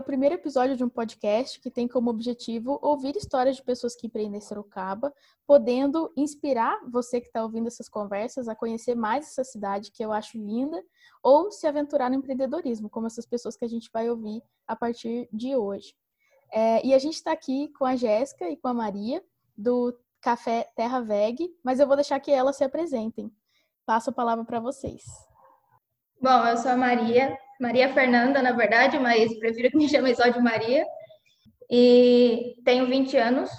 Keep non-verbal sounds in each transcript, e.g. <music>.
o primeiro episódio de um podcast que tem como objetivo ouvir histórias de pessoas que empreendem em Sorocaba, podendo inspirar você que está ouvindo essas conversas a conhecer mais essa cidade que eu acho linda, ou se aventurar no empreendedorismo, como essas pessoas que a gente vai ouvir a partir de hoje. É, e a gente está aqui com a Jéssica e com a Maria, do Café Terra Veg, mas eu vou deixar que elas se apresentem. Passo a palavra para vocês. Bom, eu sou a Maria, Maria Fernanda, na verdade, mas prefiro que me chamem só de Maria. E tenho 20 anos,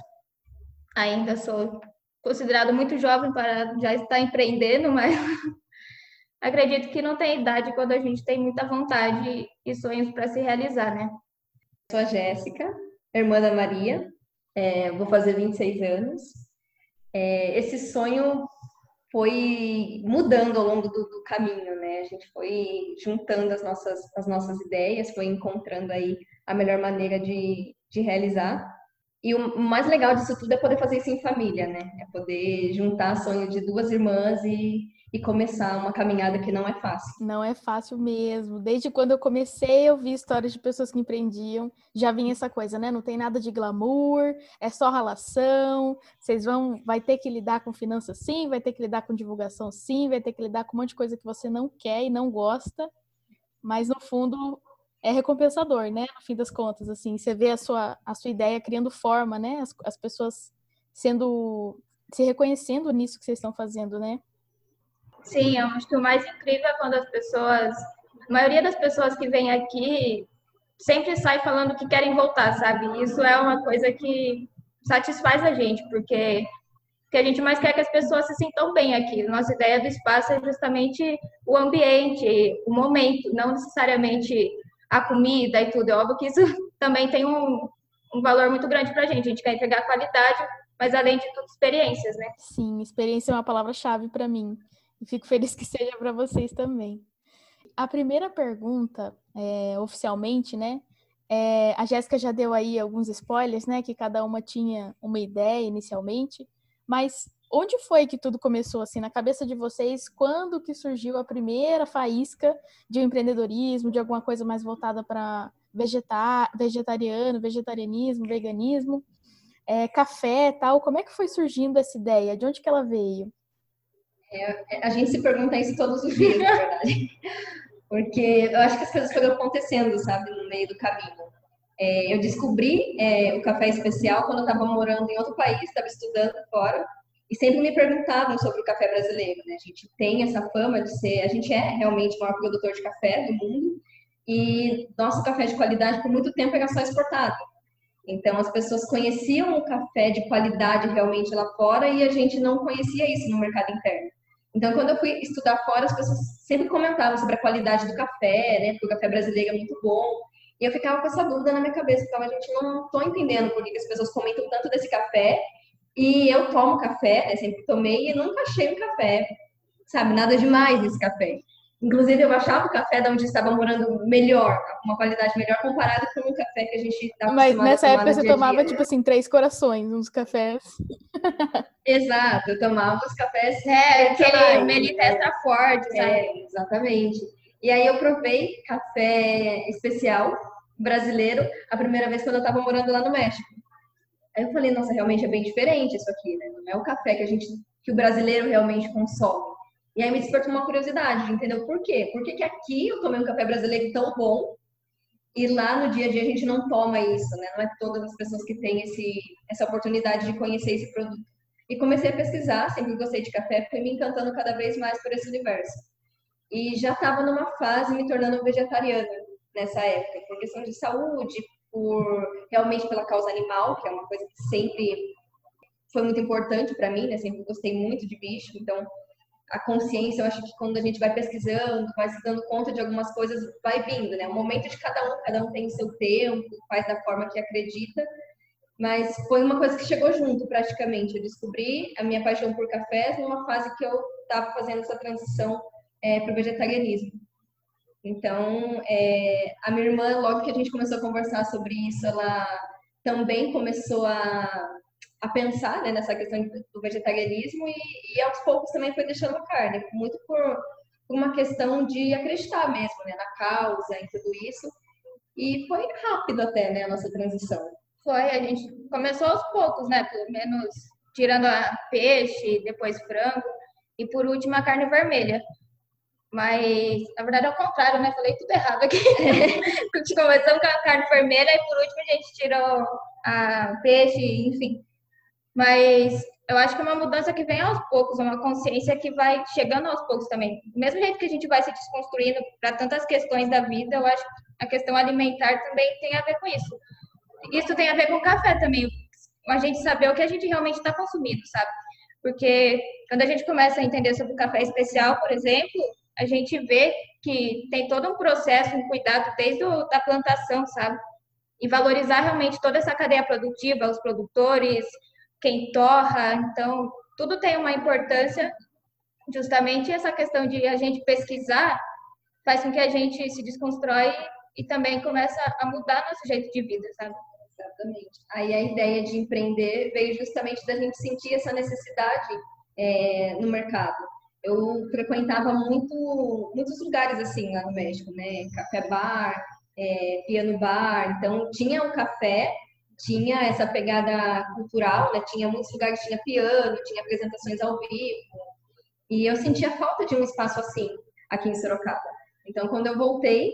ainda sou considerado muito jovem para já estar empreendendo, mas <laughs> acredito que não tem idade quando a gente tem muita vontade e sonhos para se realizar, né? Sou a Jéssica, irmã da Maria, é, vou fazer 26 anos. É, esse sonho foi mudando ao longo do, do, caminho, né? A gente foi juntando as nossas, as nossas ideias, foi encontrando aí a melhor maneira de, de realizar. E o mais legal disso tudo é poder fazer isso em família, né? É poder juntar sonho de duas irmãs e, e começar uma caminhada que não é fácil. Não é fácil mesmo. Desde quando eu comecei, eu vi histórias de pessoas que empreendiam. Já vinha essa coisa, né? Não tem nada de glamour, é só relação. Vocês vão, vai ter que lidar com finanças sim, vai ter que lidar com divulgação sim, vai ter que lidar com um monte de coisa que você não quer e não gosta. Mas no fundo, é recompensador, né? No fim das contas, assim, você vê a sua, a sua ideia criando forma, né? As, as pessoas sendo se reconhecendo nisso que vocês estão fazendo, né? Sim, eu acho que o mais incrível é quando as pessoas, a maioria das pessoas que vem aqui sempre sai falando que querem voltar, sabe? Isso é uma coisa que satisfaz a gente, porque que a gente mais quer que as pessoas se sintam bem aqui. Nossa ideia do espaço é justamente o ambiente, o momento, não necessariamente a comida e tudo. É óbvio que isso <laughs> também tem um, um valor muito grande para a gente. A gente quer entregar qualidade, mas além de tudo, experiências, né? Sim, experiência é uma palavra-chave para mim. E fico feliz que seja para vocês também. A primeira pergunta, é, oficialmente, né? É, a Jéssica já deu aí alguns spoilers, né? Que cada uma tinha uma ideia inicialmente. Mas onde foi que tudo começou assim na cabeça de vocês? Quando que surgiu a primeira faísca de um empreendedorismo, de alguma coisa mais voltada para vegetar, vegetariano, vegetarianismo, veganismo, é, café, tal? Como é que foi surgindo essa ideia? De onde que ela veio? É, a gente se pergunta isso todos os dias, na verdade, porque eu acho que as coisas foram acontecendo, sabe, no meio do caminho. É, eu descobri é, o café especial quando eu estava morando em outro país, estava estudando fora, e sempre me perguntavam sobre o café brasileiro, né? A gente tem essa fama de ser, a gente é realmente o maior produtor de café do mundo e nosso café de qualidade por muito tempo era só exportado. Então as pessoas conheciam o café de qualidade realmente lá fora e a gente não conhecia isso no mercado interno. Então quando eu fui estudar fora, as pessoas sempre comentavam sobre a qualidade do café, né? Porque o café brasileiro é muito bom. E eu ficava com essa dúvida na minha cabeça, então a gente não tô entendendo por que as pessoas comentam tanto desse café e eu tomo café, né, sempre tomei e nunca achei um café, sabe, nada demais esse café. Inclusive, eu achava o café da onde estava morando melhor, uma qualidade melhor comparado com o café que a gente estava Mas nessa época você tomava, dia, tipo assim, três corações, uns cafés. <laughs> Exato, eu tomava os cafés. É, aquele melita extra forte, sabe? É, exatamente. E aí eu provei café especial brasileiro a primeira vez quando eu estava morando lá no México. Aí eu falei, nossa, realmente é bem diferente isso aqui, né? Não é o café que a gente, que o brasileiro realmente consome. E aí me despertou uma curiosidade de entender o porquê. Por que, que aqui eu tomei um café brasileiro tão bom e lá no dia a dia a gente não toma isso, né? Não é todas as pessoas que têm esse, essa oportunidade de conhecer esse produto. E comecei a pesquisar, sempre gostei de café, fui me encantando cada vez mais por esse universo. E já estava numa fase me tornando vegetariana nessa época, por questão de saúde, por realmente pela causa animal, que é uma coisa que sempre foi muito importante para mim, né? Sempre gostei muito de bicho, então a consciência, eu acho que quando a gente vai pesquisando, vai se dando conta de algumas coisas, vai vindo, né? O momento de cada um, cada um tem seu tempo, faz da forma que acredita, mas foi uma coisa que chegou junto praticamente. Eu descobri a minha paixão por cafés numa fase que eu estava fazendo essa transição é, para o vegetarianismo. Então, é, a minha irmã, logo que a gente começou a conversar sobre isso, ela também começou a, a pensar né, nessa questão do vegetarianismo e, e, aos poucos também foi deixando a carne, muito por, por uma questão de acreditar mesmo né, na causa, em tudo isso. E foi rápido até, né, a nossa transição. Foi, a gente começou aos poucos, né? Pelo menos tirando a peixe, depois frango e por último a carne vermelha. Mas, na verdade, é o contrário, né? Falei tudo errado aqui. <laughs> Começamos com a carne vermelha e por último a gente tirou a peixe, enfim. Mas eu acho que é uma mudança que vem aos poucos, uma consciência que vai chegando aos poucos também. Do mesmo jeito que a gente vai se desconstruindo para tantas questões da vida, eu acho que a questão alimentar também tem a ver com isso. Isso tem a ver com o café também, a gente saber o que a gente realmente está consumindo, sabe? Porque quando a gente começa a entender sobre o café especial, por exemplo, a gente vê que tem todo um processo, um cuidado desde a plantação, sabe? E valorizar realmente toda essa cadeia produtiva, os produtores, quem torra, então tudo tem uma importância. Justamente essa questão de a gente pesquisar faz com que a gente se desconstrói e também começa a mudar nosso jeito de vida, sabe? Exatamente. Aí a ideia de empreender veio justamente da gente sentir essa necessidade é, no mercado. Eu frequentava muito, muitos lugares assim lá no México, né? Café bar, é, piano bar. Então tinha o café, tinha essa pegada cultural, né? Tinha muitos lugares que tinha piano, tinha apresentações ao vivo. E eu sentia falta de um espaço assim aqui em Sorocaba. Então quando eu voltei,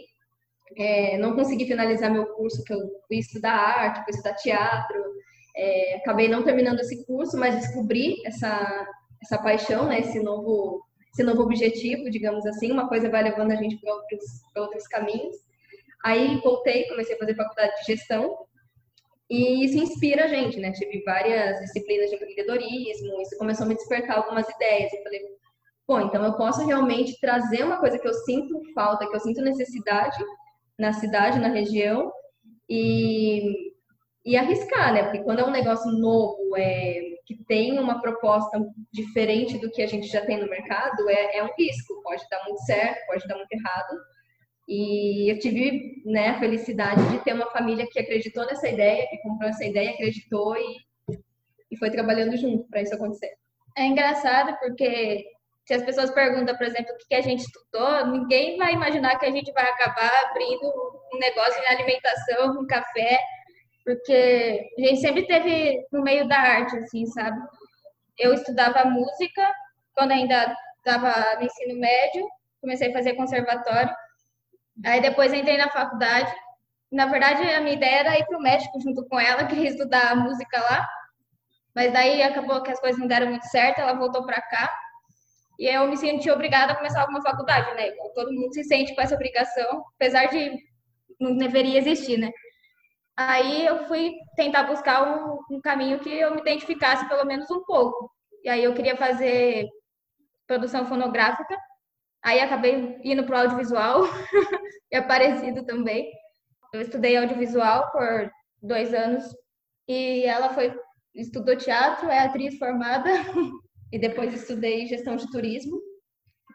é, não consegui finalizar meu curso, que eu fui estudar arte, fui estudar teatro, é, acabei não terminando esse curso, mas descobri essa, essa paixão, né, esse novo, esse novo objetivo, digamos assim, uma coisa vai levando a gente para outros, outros caminhos. Aí voltei, comecei a fazer faculdade de gestão, e isso inspira a gente, né? Tive várias disciplinas de empreendedorismo, isso começou a me despertar algumas ideias. Eu falei, bom, então eu posso realmente trazer uma coisa que eu sinto falta, que eu sinto necessidade, na cidade, na região, e, e arriscar, né? Porque quando é um negócio novo, é, que tem uma proposta diferente do que a gente já tem no mercado, é, é um risco. Pode dar muito certo, pode dar muito errado. E eu tive né, a felicidade de ter uma família que acreditou nessa ideia, que comprou essa ideia, acreditou e, e foi trabalhando junto para isso acontecer. É engraçado porque se as pessoas perguntam, por exemplo, o que a gente estudou, ninguém vai imaginar que a gente vai acabar abrindo um negócio de alimentação, um café, porque a gente sempre teve no meio da arte, assim, sabe? Eu estudava música quando ainda estava no ensino médio, comecei a fazer conservatório, aí depois entrei na faculdade. Na verdade, a minha ideia era ir para o México junto com ela, <laughs> queria estudar música lá, mas daí acabou que as coisas não deram muito certo, ela voltou para cá. E eu me senti obrigada a começar alguma faculdade, né? Todo mundo se sente com essa obrigação, apesar de não deveria existir, né? Aí eu fui tentar buscar um, um caminho que eu me identificasse pelo menos um pouco. E aí eu queria fazer produção fonográfica, aí acabei indo para o audiovisual, <laughs> é parecido também. Eu estudei audiovisual por dois anos e ela foi estudou teatro, é atriz formada <laughs> E depois estudei gestão de turismo,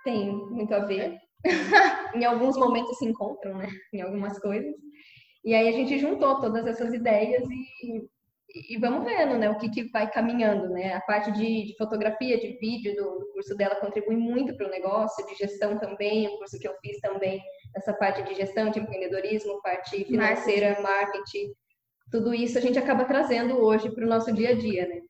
tem muito a ver. <laughs> em alguns momentos se encontram, né? Em algumas coisas. E aí a gente juntou todas essas ideias e, e vamos vendo, né? O que, que vai caminhando, né? A parte de, de fotografia, de vídeo do, do, curso dela contribui muito para o negócio, de gestão também, o curso que eu fiz também, essa parte de gestão, de empreendedorismo, parte financeira, marketing. marketing tudo isso a gente acaba trazendo hoje para o nosso dia a dia, né?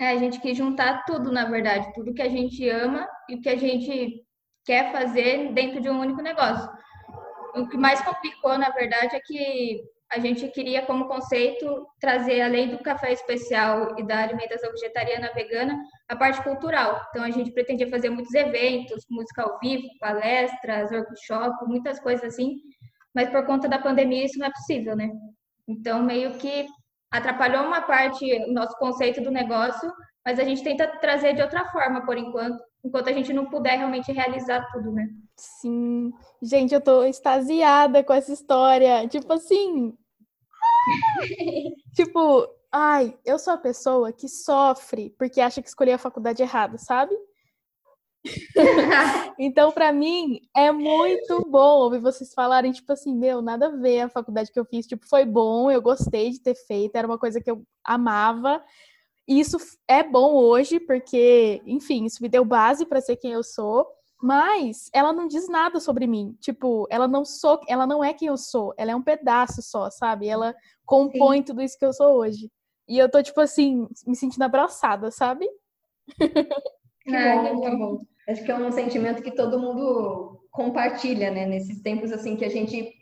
É, a gente quis juntar tudo, na verdade, tudo que a gente ama e o que a gente quer fazer dentro de um único negócio. O que mais complicou, na verdade, é que a gente queria como conceito trazer, além do café especial e da alimentação vegetariana vegana, a parte cultural. Então, a gente pretendia fazer muitos eventos, música ao vivo, palestras, workshop, muitas coisas assim, mas por conta da pandemia isso não é possível, né? Então, meio que atrapalhou uma parte, o nosso conceito do negócio, mas a gente tenta trazer de outra forma por enquanto, enquanto a gente não puder realmente realizar tudo, né? Sim. Gente, eu tô extasiada com essa história. Tipo assim. <laughs> tipo, ai, eu sou a pessoa que sofre porque acha que escolheu a faculdade errada, sabe? <laughs> então, para mim, é muito bom ouvir vocês falarem, tipo assim, meu, nada a ver a faculdade que eu fiz. Tipo, foi bom, eu gostei de ter feito, era uma coisa que eu amava. E isso é bom hoje, porque, enfim, isso me deu base para ser quem eu sou. Mas ela não diz nada sobre mim. Tipo, ela não sou, ela não é quem eu sou. Ela é um pedaço só, sabe? Ela compõe Sim. tudo isso que eu sou hoje. E eu tô, tipo assim, me sentindo abraçada, sabe? Que bom, que bom. Acho que é um sentimento que todo mundo compartilha, né? Nesses tempos assim que a gente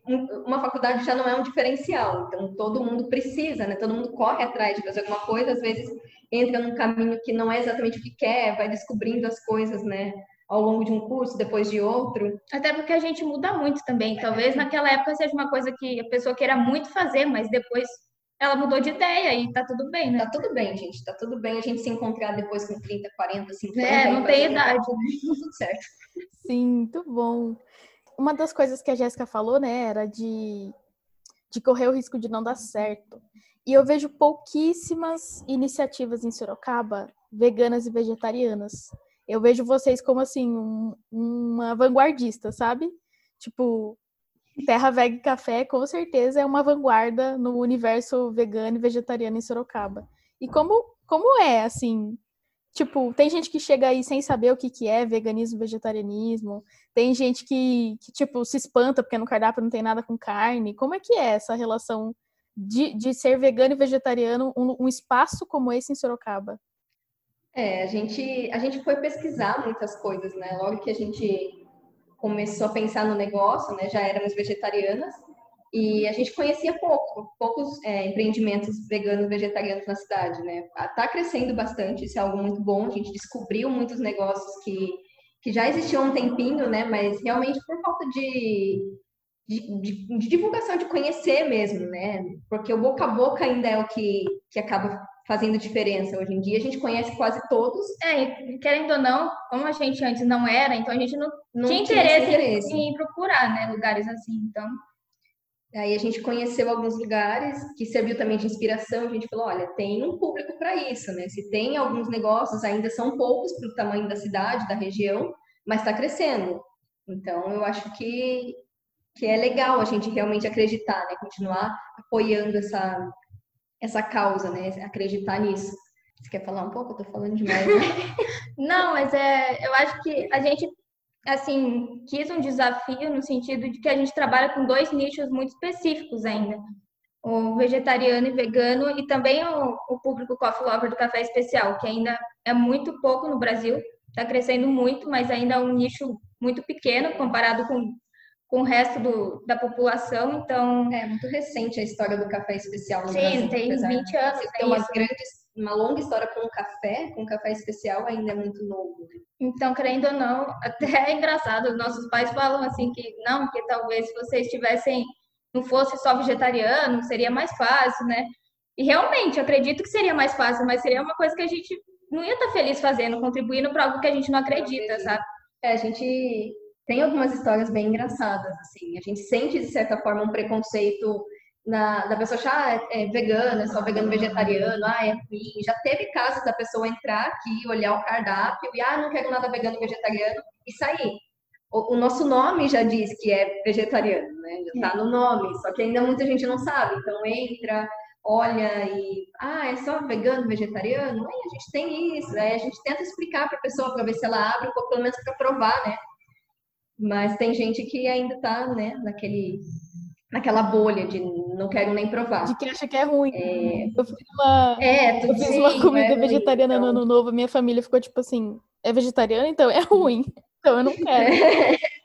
uma faculdade já não é um diferencial, então todo mundo precisa, né? Todo mundo corre atrás de fazer alguma coisa, às vezes entra num caminho que não é exatamente o que quer, vai descobrindo as coisas, né? Ao longo de um curso, depois de outro. Até porque a gente muda muito também. Talvez naquela época seja uma coisa que a pessoa queira muito fazer, mas depois ela mudou de ideia e tá tudo bem, né? Tá tudo bem, gente. Tá tudo bem a gente se encontrar depois com 30, 40, 50. É, não tem idade, né? Tudo certo. Sim, muito bom. Uma das coisas que a Jéssica falou, né, era de, de correr o risco de não dar certo. E eu vejo pouquíssimas iniciativas em Sorocaba veganas e vegetarianas. Eu vejo vocês como, assim, um, uma vanguardista, sabe? Tipo, Terra Veg Café, com certeza, é uma vanguarda no universo vegano e vegetariano em Sorocaba. E como, como é, assim? Tipo, tem gente que chega aí sem saber o que, que é veganismo, vegetarianismo. Tem gente que, que, tipo, se espanta porque no cardápio não tem nada com carne. Como é que é essa relação de, de ser vegano e vegetariano, um, um espaço como esse em Sorocaba? É, a gente, a gente foi pesquisar muitas coisas, né? Logo que a gente começou a pensar no negócio, né, já éramos vegetarianas e a gente conhecia pouco, poucos é, empreendimentos veganos vegetarianos na cidade, né? Está crescendo bastante, isso é algo muito bom. A gente descobriu muitos negócios que, que já existiam há um tempinho, né? Mas realmente por falta de, de, de, de divulgação, de conhecer mesmo, né? Porque o boca a boca ainda é o que, que acaba fazendo diferença hoje em dia. A gente conhece quase todos. É, querendo ou não, como a gente antes não era, então a gente não, não tinha, interesse, interesse, em procurar, né, lugares assim, então... Aí a gente conheceu alguns lugares que serviu também de inspiração. A gente falou, olha, tem um público para isso, né? Se tem alguns negócios, ainda são poucos para o tamanho da cidade, da região, mas está crescendo. Então, eu acho que, que é legal a gente realmente acreditar, né? Continuar apoiando essa, essa causa, né? Acreditar nisso. Você quer falar um pouco? Eu tô falando demais, né? <laughs> Não, mas é, eu acho que a gente, assim, quis um desafio no sentido de que a gente trabalha com dois nichos muito específicos ainda. O vegetariano e vegano e também o, o público coffee lover do café especial, que ainda é muito pouco no Brasil, está crescendo muito, mas ainda é um nicho muito pequeno comparado com com o resto do, da população, então... É muito recente a história do café especial no Sim, Brasil. Sim, tem 20 anos. Tem uma grande, uma longa história com o café, com o café especial ainda é muito novo. Né? Então, querendo ou não, até é engraçado, os nossos pais falam assim que não, que talvez se vocês tivessem, não fosse só vegetariano, seria mais fácil, né? E realmente, eu acredito que seria mais fácil, mas seria uma coisa que a gente não ia estar feliz fazendo, contribuindo para algo que a gente não acredita, sabe? É, a gente tem algumas histórias bem engraçadas, assim. A gente sente, de certa forma, um preconceito na, da pessoa achar ah, é, é vegana, é só vegano vegetariano, ah, é ruim. Já teve casos da pessoa entrar aqui, olhar o cardápio e, ah, não quero nada vegano vegetariano e sair. O, o nosso nome já diz que é vegetariano, né? Já tá no nome, só que ainda muita gente não sabe. Então entra, olha e, ah, é só vegano vegetariano? Aí a gente tem isso, aí a gente tenta explicar para a pessoa para ver se ela abre, ou pelo menos para provar, né? Mas tem gente que ainda está né, naquele, naquela bolha de não quero nem provar. De que acha que é ruim. É... Eu fiz uma, é, eu fiz sim, uma comida é vegetariana ruim, então... no ano novo, minha família ficou tipo assim, é vegetariana, então é ruim. Então eu não quero. <laughs>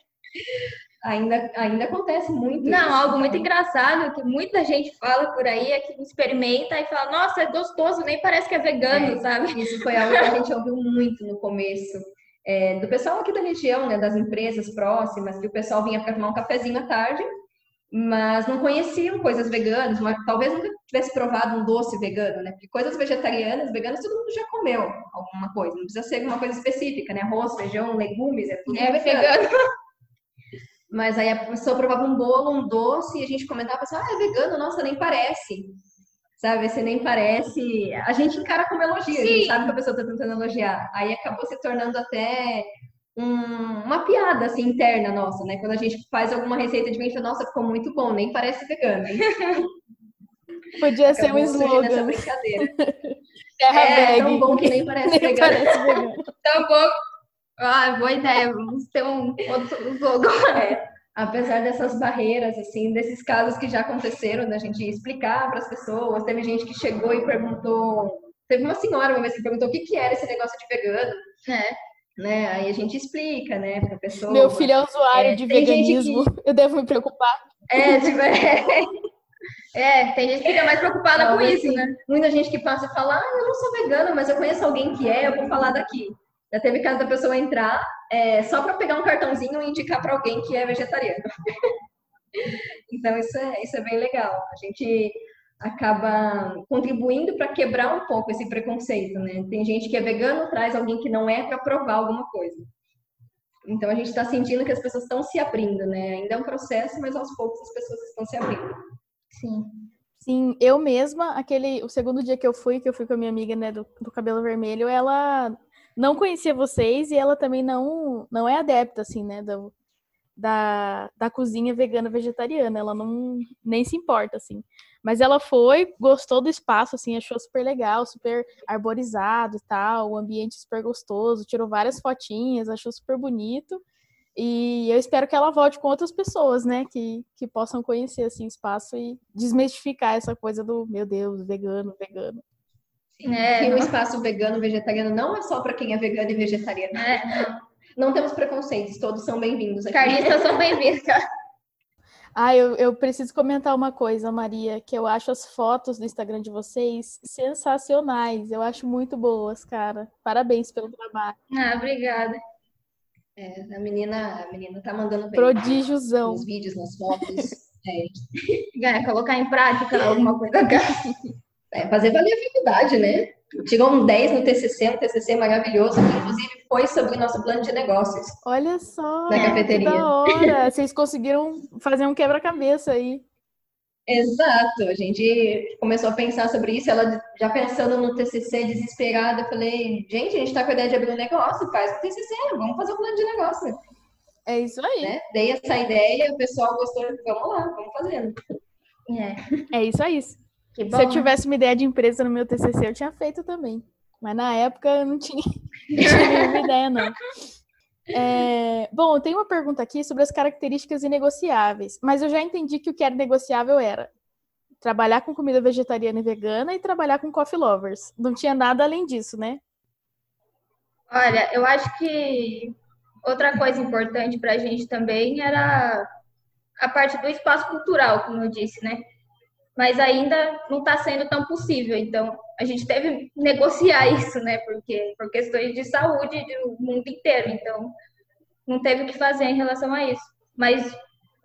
ainda, ainda acontece muito. Não, isso, algo muito engraçado que muita gente fala por aí é que experimenta e fala, nossa, é gostoso, nem parece que é vegano, é, sabe? Isso foi algo que a gente ouviu muito no começo é, do pessoal aqui da região, né, das empresas próximas, que o pessoal vinha para tomar um cafezinho à tarde, mas não conheciam coisas veganas, mas talvez nunca tivesse provado um doce vegano, né? Porque coisas vegetarianas, veganas, todo mundo já comeu alguma coisa, não precisa ser uma coisa específica, né? Arroz, feijão, legumes, é tudo é vegano. Mas aí a pessoa provava um bolo, um doce, e a gente comentava assim, ah, é vegano, nossa, nem parece sabe? Você nem parece. A gente encara como elogio, Sim. a gente sabe que a pessoa está tentando elogiar. Aí acabou se tornando até um, uma piada assim interna nossa, né? Quando a gente faz alguma receita de venda, nossa, ficou muito bom, nem parece vegano? <laughs> Podia acabou ser um slogan. Nessa brincadeira. <laughs> Terra é, tão bom que nem parece <laughs> nem vegano. Parece vegano. tão bom Ah, boa ideia. Vamos ter um outro logo. É, apesar dessas barreiras, assim, desses casos que já aconteceram, da gente explicar para as pessoas, teve gente que chegou e perguntou. Teve uma senhora uma vez que perguntou o que, que era esse negócio de vegano. É. Né? Aí a gente explica, né, para a pessoa. Meu filho é usuário É, de veganismo. Eu devo me preocupar. É, tipo, é, É, tem gente que fica mais preocupada Não, com isso, assim, né? Muita gente que passa e fala, ah, eu não sou vegana, mas eu conheço alguém que é, eu vou falar daqui. Já teve caso da pessoa entrar é, só para pegar um cartãozinho e indicar para alguém que é vegetariano. <laughs> então isso é, isso é bem legal. A gente acaba contribuindo para quebrar um pouco esse preconceito, né? Tem gente que é vegano, traz alguém que não é para provar alguma coisa. Então a gente está sentindo que as pessoas estão se abrindo, né? Ainda é um processo, mas aos poucos as pessoas estão se abrindo. Sim. Sim, eu mesma, aquele, o segundo dia que eu fui, que eu fui com a minha amiga, né, do, do cabelo vermelho, ela não conhecia vocês e ela também não, não é adepta, assim, né, do, da, da cozinha vegana vegetariana, ela não, nem se importa, assim. Mas ela foi, gostou do espaço, assim, achou super legal, super arborizado e tal, o ambiente super gostoso, tirou várias fotinhas, achou super bonito. E eu espero que ela volte com outras pessoas, né? Que, que possam conhecer assim, o espaço e desmistificar essa coisa do meu Deus, vegano, vegano. É, E o não- espaço vegano, vegetariano não é só para quem é vegano e vegetariano. É, Não temos preconceitos, todos são bem-vindos aqui. carnistas são bem-vindos, cara. <laughs> Ah, eu, eu preciso comentar uma coisa, Maria, que eu acho as fotos do Instagram de vocês sensacionais. Eu acho muito boas, cara. Parabéns pelo trabalho. Ah, obrigada. É, a menina, a menina tá mandando bem Prodigiozão. nos vídeos, nas fotos. <laughs> É, colocar em prática alguma coisa. <laughs> É, fazer valer a faculdade, né? Tirou um 10 no TCC, um TCC maravilhoso, que inclusive foi sobre o nosso plano de negócios. Olha só, Na que cafeteria. da hora. <laughs> Vocês conseguiram fazer um quebra-cabeça aí. Exato, a gente começou a pensar sobre isso, ela já pensando no TCC, desesperada, eu falei, gente, a gente tá com a ideia de abrir um negócio, faz o TCC, vamos fazer um plano de negócio, É isso aí. né? Dei essa ideia, o pessoal gostou, vamos lá, vamos fazendo. É, É isso aí. que bom. Se eu tivesse uma ideia de empresa no meu TCC, eu tinha feito também. Mas na época eu não tinha, <laughs> não tinha nenhuma ideia, não. É, bom, eu tenho uma pergunta aqui sobre as características inegociáveis, mas eu já entendi que o que era negociável era trabalhar com comida vegetariana e vegana e trabalhar com coffee lovers. Não tinha nada além disso, né? Olha, eu acho que outra coisa importante para a gente também era a parte do espaço cultural, como eu disse, né? Mas ainda não está sendo tão possível. Então, a gente teve que negociar <laughs> isso, né? Porque por questões de saúde do mundo inteiro. Então, não teve o que fazer em relação a isso. Mas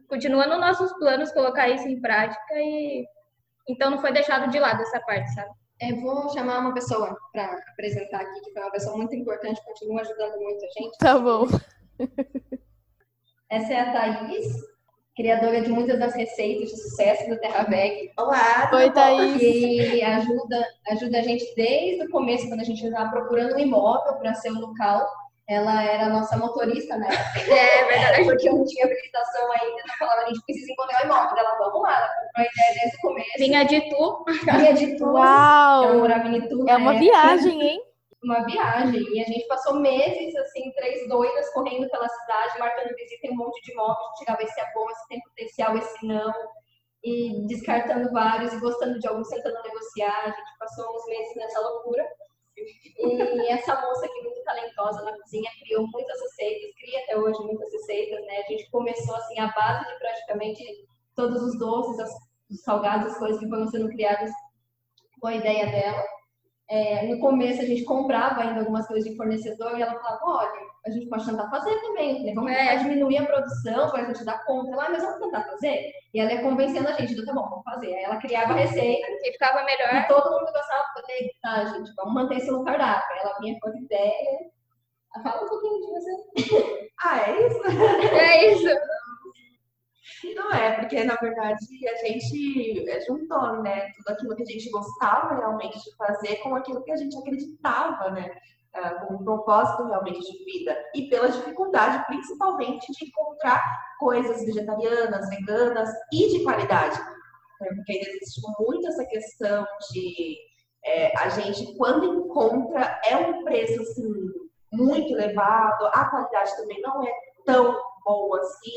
continua nos nossos planos colocar isso em prática e então não foi deixado de lado essa parte, sabe? É, vou chamar uma pessoa para apresentar aqui, que foi uma pessoa muito importante, continua ajudando muito a gente. Tá bom. Essa é a Thaís, criadora de muitas das receitas de sucesso do Terra Veg. Olá, Oi? Thaís. que ajuda, ajuda a gente desde o começo, quando a gente estava procurando um imóvel para ser um local. Ela era a nossa motorista, né? <laughs> É verdade. Porque eu não tinha habilitação ainda, ela falava, a gente precisa encontrar um imóvel. Ela, vamos lá, ela comprou a ideia desde o começo. Vinha de tu. Vinha de tudo. Ela Uau! morava em Itu, É uma né? viagem, hein? Uma viagem. E a gente passou meses, assim, três doidas, correndo pela cidade, marcando visita em um monte de imóveis, tirava esse é bom, esse tem potencial, esse não. E descartando vários e gostando de alguns, tentando negociar. A gente passou uns meses nessa loucura. E essa moça aqui, muito talentosa na cozinha, criou muitas receitas, cria até hoje muitas receitas, né? A gente começou, assim, a base de praticamente todos os doces, as- os salgados, as coisas que foram sendo criadas com a ideia dela. É, no começo a gente comprava ainda algumas coisas de fornecedor e ela falava, olha, a gente pode tentar fazer também, falei, vamos É. diminuir a produção para a gente dar conta lá, mas vamos tentar fazer. E ela ia convencendo a gente, então, tá bom, vamos fazer. Aí ela criava a receita que ficava melhor. e todo mundo gostava, falei, tá, gente, vamos manter isso no cardápio. Aí ela vinha com as ideias, ela fala um pouquinho de você. <laughs> Ah, é isso? É isso. Não é, porque na verdade a gente é, juntou, né? Tudo aquilo que a gente gostava realmente de fazer com aquilo que a gente acreditava, né? ah, com um propósito realmente de vida. E pela dificuldade, principalmente, de encontrar coisas vegetarianas, veganas e de qualidade. né? Porque ainda existe muito essa questão de é, a gente, quando encontra, é um preço assim, muito elevado, a qualidade também não é tão boa assim,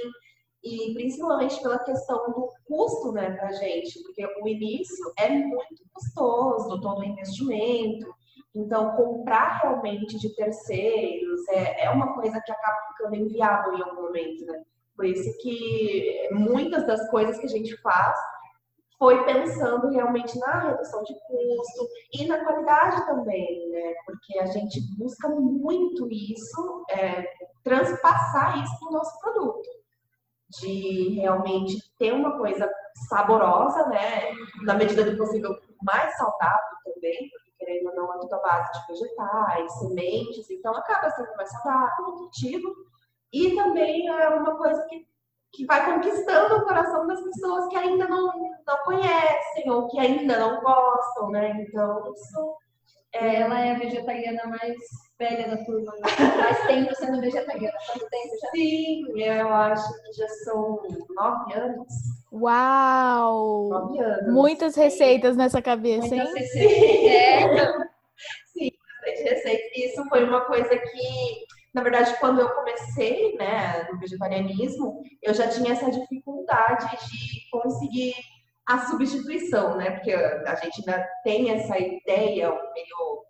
e principalmente pela questão do custo, né, pra gente, porque o início é muito custoso, todo o investimento, então comprar realmente de terceiros é, é uma coisa que acaba ficando inviável em algum momento, né? Por isso que muitas das coisas que a gente faz foi pensando realmente na redução de custo e na qualidade também, né? Porque a gente busca muito isso, é, transpassar isso no nosso produto, de realmente ter uma coisa saborosa, né? Na medida do possível, mais saudável também, porque querendo ou não, é tudo a base de vegetais, sementes, então acaba sendo mais saudável, nutritivo. E também é uma coisa que que vai conquistando o coração das pessoas que ainda não, não conhecem ou que ainda não gostam, né? Então, isso. É... Ela é a vegetariana mais velha da turma, né? mais tempo sendo vegetariana. Quanto tempo já? Sim, eu acho que já são nove anos. Uau! Nove anos. Muitas receitas nessa cabeça, Muitas hein? receitas. É. <laughs> Sim, bastante receita. Isso foi uma coisa que na verdade, quando eu comecei, né, no vegetarianismo, eu já tinha essa dificuldade de conseguir a substituição, né? Porque a gente ainda tem essa ideia meio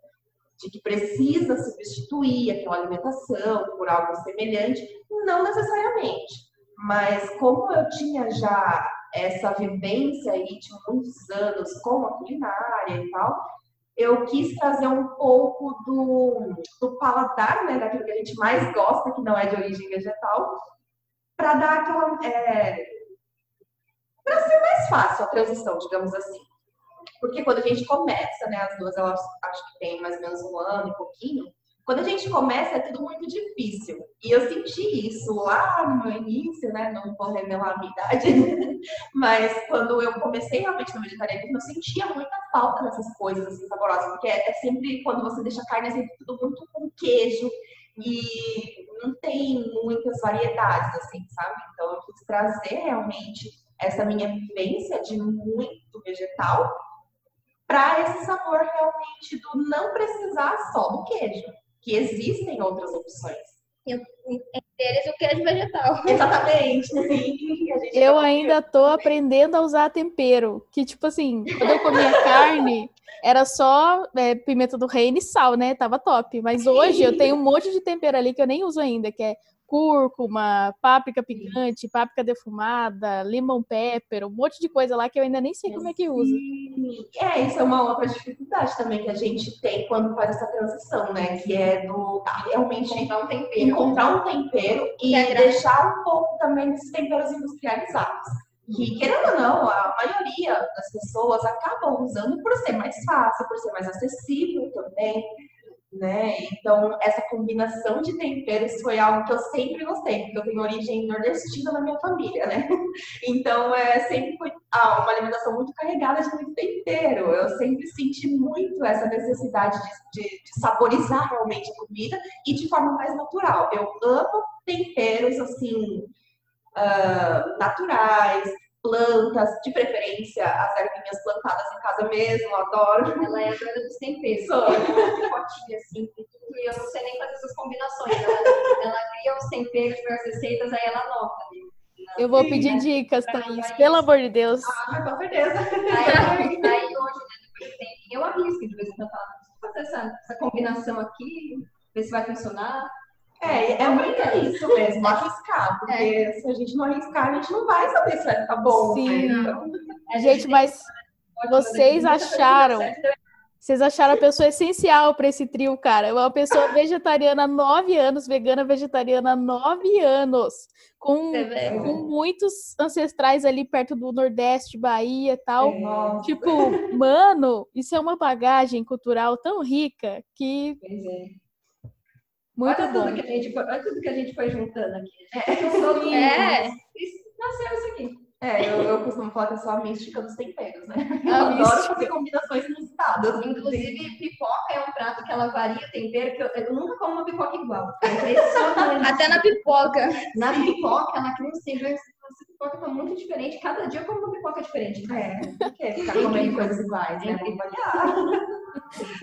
de que precisa substituir aquela alimentação por algo semelhante, não necessariamente. Mas como eu tinha já essa vivência aí de muitos anos com a culinária e tal, eu quis trazer um pouco do, do paladar, né, daquilo que a gente mais gosta, que não é de origem vegetal, para dar aquela. É, para ser mais fácil a transição, digamos assim. Porque quando a gente começa, né, as duas elas acho que tem mais ou menos um ano e pouquinho, quando a gente começa é tudo muito difícil. E eu senti isso lá no início, né? Não vou revelar a minha idade, <laughs> mas quando eu comecei realmente no vegetarianismo, eu sentia muita falta dessas coisas assim, saborosas, porque é, é sempre quando você deixa carne, é sempre tudo muito com queijo e não tem muitas variedades, assim, sabe? Então eu quis trazer realmente essa minha vivência de muito vegetal para esse sabor realmente do não precisar só do queijo que existem outras opções. Entre eles o queijo vegetal. Exatamente. Eu ainda tô aprendendo a usar tempero. Que, tipo assim, quando eu comia carne, era só é, pimenta do reino e sal, né? Tava top. Mas hoje eu tenho um monte de tempero ali que eu nem uso ainda, que é cúrcuma, páprica picante, páprica defumada, lemon pepper, um monte de coisa lá que eu ainda nem sei como é que usa. É, isso é uma outra dificuldade também que a gente tem quando faz essa transição, né? Que é do tá, realmente encontrar um tempero, encontrar um tempero e é deixar um pouco também desses temperos industrializados. Que, querendo ou não, a maioria das pessoas acabam usando por ser mais fácil, por ser mais acessível também né? Então, essa combinação de temperos foi algo que eu sempre gostei, porque eu tenho origem nordestina na minha família, né? <laughs> Então, é, sempre foi ah, uma alimentação muito carregada de muito tempero. Eu sempre senti muito essa necessidade de, de, de saborizar realmente a comida e de forma mais natural. Eu amo temperos, assim, uh, naturais, plantas, de preferência as ervinhas plantadas em casa mesmo, adoro. Ela é a dona dos temperos. Sou. Potinha assim, tudo, e eu não sei nem fazer essas combinações. Ela, ela cria os temperos para as receitas, aí ela anota. Né? Eu vou pedir né? dicas, Thaís, pelo amor de Deus. Ah, com certeza. Aí, aí hoje, né, eu arrisco de vez em quando falar, fazer essa, essa combinação aqui, ver se vai funcionar. É, é muito isso mesmo, arriscar, porque é. se a gente não arriscar, a gente não vai saber se vai ficar bom. Né? Sim. Né? Então... Gente, mas vocês acharam. Vocês acharam a pessoa essencial para esse trio, cara. Uma pessoa vegetariana há nove anos, vegana vegetariana há nove anos, com, é com muitos ancestrais ali perto do Nordeste, Bahia e tal. É. Tipo, mano, isso é uma bagagem cultural tão rica que. É muito olha bom. Tudo que a gente foi, olha tudo que a gente foi juntando aqui. É, <laughs> é. nasceu isso aqui. É, eu, eu, costumo falar que eu sou a mística dos temperos, né? Eu a adoro mística. fazer combinações inusitadas. Inclusive, pipoca é um prato que ela varia o tempero, que eu, eu nunca como uma pipoca igual. Até na pipoca. Na pipoca, ela cria um temperos pipoca tá muito diferente. Cada dia eu como uma pipoca diferente. É, porque ficar comendo coisas iguais, né? Tem que variar.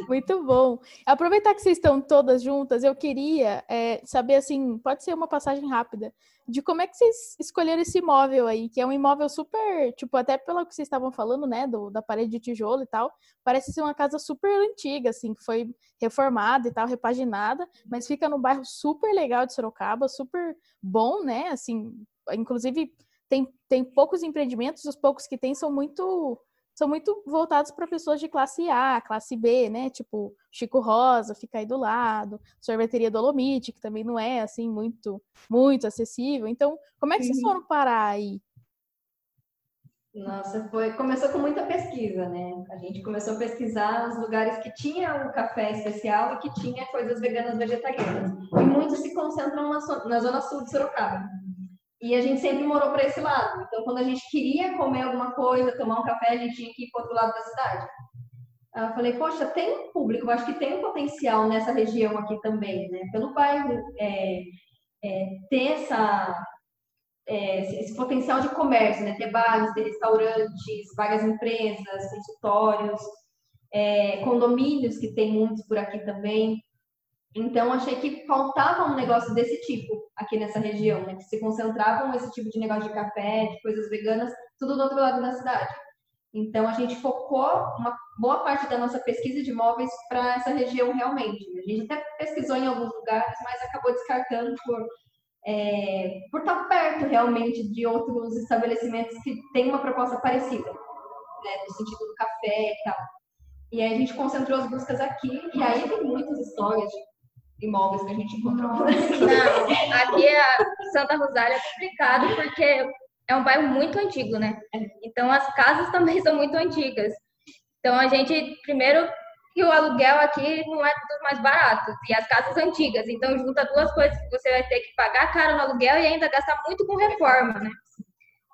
Muito bom. Aproveitar que vocês estão todas juntas, eu queria é, saber, assim, pode ser uma passagem rápida, de como é que vocês escolheram esse imóvel aí, que é um imóvel super, tipo, até pelo que vocês estavam falando, né, do, da parede de tijolo e tal, parece ser uma casa super antiga, assim, que foi reformada e tal, repaginada, mas fica num bairro super legal de Sorocaba, super bom, né, assim, inclusive tem, tem poucos empreendimentos, os poucos que tem são muito são muito voltados para pessoas de classe A, classe B, né? Tipo, Chico Rosa fica aí do lado, sorveteria Dolomite, que também não é assim muito muito acessível. Então, como é que vocês foram parar aí? Nossa, foi começou com muita pesquisa, né? A gente começou a pesquisar os lugares que tinha o café especial e que tinha coisas veganas vegetarianas. E muitos se concentram na, na zona sul de Sorocaba. E a gente sempre morou para esse lado. Então, quando a gente queria comer alguma coisa, tomar um café, a gente tinha que ir para outro lado da cidade. Eu falei, poxa, tem um público, eu acho que tem um potencial nessa região aqui também, né? Pelo bairro é, é, ter essa, é, esse potencial de comércio, né? Ter bares, ter restaurantes, várias empresas, consultórios, é, condomínios que tem muitos por aqui também. Então, achei que faltava um negócio desse tipo aqui nessa região, né? Que se concentravam esse tipo de negócio de café, de coisas veganas, tudo do outro lado da cidade. Então, a gente focou uma boa parte da nossa pesquisa de imóveis para essa região realmente. A gente até pesquisou em alguns lugares, mas acabou descartando por, é, por estar perto realmente de outros estabelecimentos que têm uma proposta parecida, né? No sentido do café e tal. E aí a gente concentrou as buscas aqui, e aí tem muitas histórias de imóveis que a gente encontrou. Não, aqui a Santa Rosália é complicado porque é um bairro muito antigo, né? Então as casas <laughs> também são muito antigas. Então a gente, primeiro, que o aluguel aqui não é dos mais baratos, e as casas antigas. Então junta duas coisas que você vai ter que pagar caro no aluguel e ainda gastar muito com reforma, né?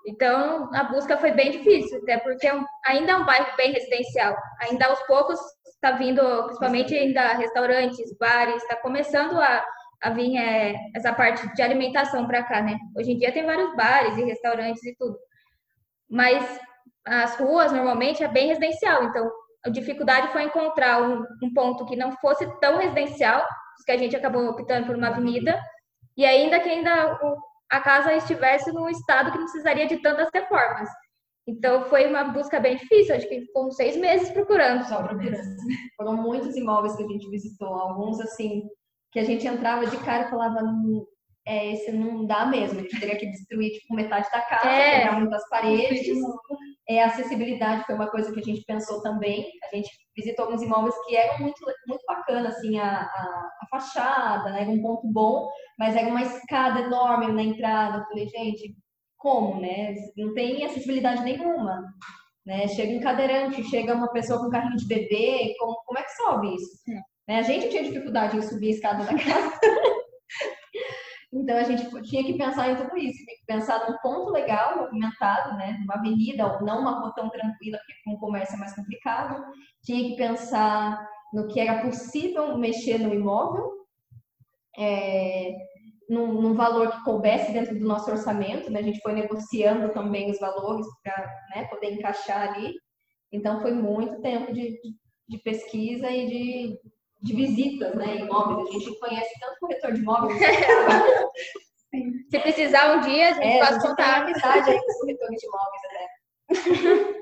Então a busca foi bem difícil, até porque é ainda é um bairro bem residencial. Ainda aos poucos está vindo, principalmente ainda restaurantes, bares, está começando a, a vir é, essa parte de alimentação para cá, né? Hoje em dia tem vários bares e restaurantes e tudo. Mas as ruas normalmente é bem residencial, então a dificuldade foi encontrar um, um ponto que não fosse tão residencial, que a gente acabou optando por uma avenida, e ainda que ainda a casa estivesse num estado que não precisaria de tantas reformas. Então foi uma busca bem difícil, acho que foram seis meses procurando. Só procurando. Foram muitos imóveis que a gente visitou, alguns assim, que a gente entrava de cara e falava, é, esse não dá mesmo, a gente teria que destruir tipo, metade da casa, é, quebrar muitas paredes. É, a acessibilidade foi uma coisa que a gente pensou também. A gente visitou alguns imóveis que eram muito, muito bacana, assim, a, a, a fachada, né? era um ponto bom, mas era uma escada enorme na entrada. Eu falei, gente, como, né? Não tem acessibilidade nenhuma. Né? Chega um cadeirante, chega uma pessoa com carrinho de bebê, como, como é que sobe isso? Né? A gente tinha dificuldade em subir a escada da casa. <laughs> então a gente tinha que pensar em tudo isso, tinha que pensar num ponto legal, movimentado, né? Uma avenida, ou não uma rua tão tranquila, porque com o comércio é mais complicado. Tinha que pensar no que era possível mexer no imóvel. É, num, num, valor que coubesse dentro do nosso orçamento, né? A gente foi negociando também os valores para né, poder encaixar ali. Então, foi muito tempo de, de pesquisa e de, de visitas, né, imóveis. A gente conhece tanto corretor de imóveis. <laughs> Se precisar um dia, a gente é, pode contar. amizade aí com os corretores de imóveis, né? <laughs>